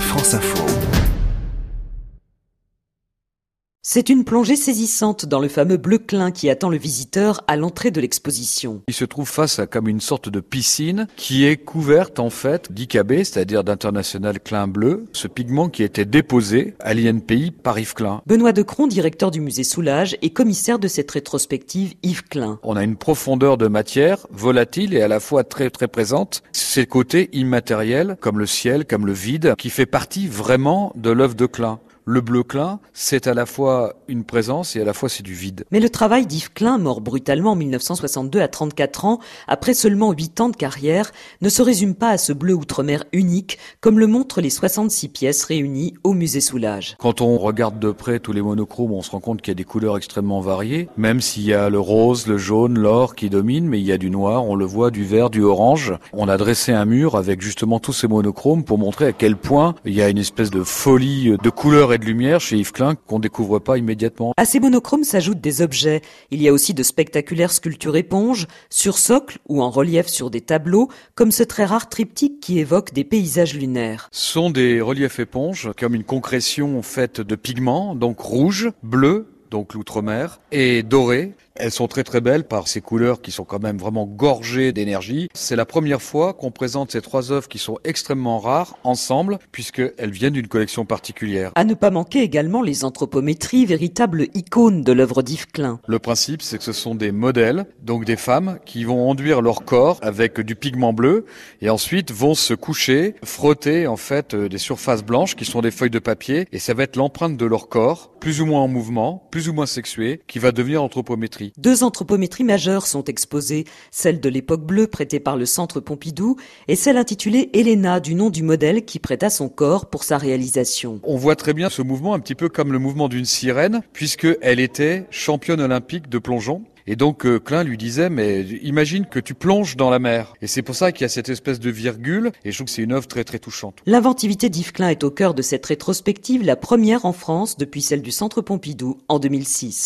France Info. C'est une plongée saisissante dans le fameux bleu clin qui attend le visiteur à l'entrée de l'exposition. Il se trouve face à comme une sorte de piscine qui est couverte en fait d'IKB, c'est-à-dire d'international clin bleu, ce pigment qui était déposé à l'INPI par Yves Klein. Benoît Decron, directeur du musée Soulage et commissaire de cette rétrospective Yves Klein. On a une profondeur de matière volatile et à la fois très très présente. C'est le côté immatériel, comme le ciel, comme le vide, qui fait partie vraiment de l'œuvre de Klein. Le bleu Klein, c'est à la fois une présence et à la fois c'est du vide. Mais le travail d'Yves Klein, mort brutalement en 1962 à 34 ans, après seulement 8 ans de carrière, ne se résume pas à ce bleu outre-mer unique, comme le montrent les 66 pièces réunies au musée Soulage. Quand on regarde de près tous les monochromes, on se rend compte qu'il y a des couleurs extrêmement variées, même s'il y a le rose, le jaune, l'or qui domine, mais il y a du noir, on le voit, du vert, du orange. On a dressé un mur avec justement tous ces monochromes pour montrer à quel point il y a une espèce de folie de couleurs de lumière chez Yves Klein qu'on découvre pas immédiatement. À ces monochromes s'ajoutent des objets. Il y a aussi de spectaculaires sculptures éponges, sur socle ou en relief sur des tableaux, comme ce très rare triptyque qui évoque des paysages lunaires. Ce sont des reliefs éponges, comme une concrétion faite de pigments, donc rouge, bleu, donc l'outre-mer, et doré, elles sont très très belles par ces couleurs qui sont quand même vraiment gorgées d'énergie. C'est la première fois qu'on présente ces trois œuvres qui sont extrêmement rares ensemble puisqu'elles viennent d'une collection particulière. À ne pas manquer également les anthropométries, véritables icônes de l'œuvre d'Yves Klein. Le principe c'est que ce sont des modèles, donc des femmes qui vont enduire leur corps avec du pigment bleu et ensuite vont se coucher, frotter en fait euh, des surfaces blanches qui sont des feuilles de papier et ça va être l'empreinte de leur corps, plus ou moins en mouvement, plus ou moins sexué, qui va devenir anthropométrie. Deux anthropométries majeures sont exposées, celle de l'époque bleue prêtée par le Centre Pompidou et celle intitulée Helena du nom du modèle qui prêta son corps pour sa réalisation. On voit très bien ce mouvement un petit peu comme le mouvement d'une sirène puisqu'elle était championne olympique de plongeon. Et donc euh, Klein lui disait mais imagine que tu plonges dans la mer. Et c'est pour ça qu'il y a cette espèce de virgule et je trouve que c'est une œuvre très très touchante. L'inventivité d'Yves Klein est au cœur de cette rétrospective, la première en France depuis celle du Centre Pompidou en 2006.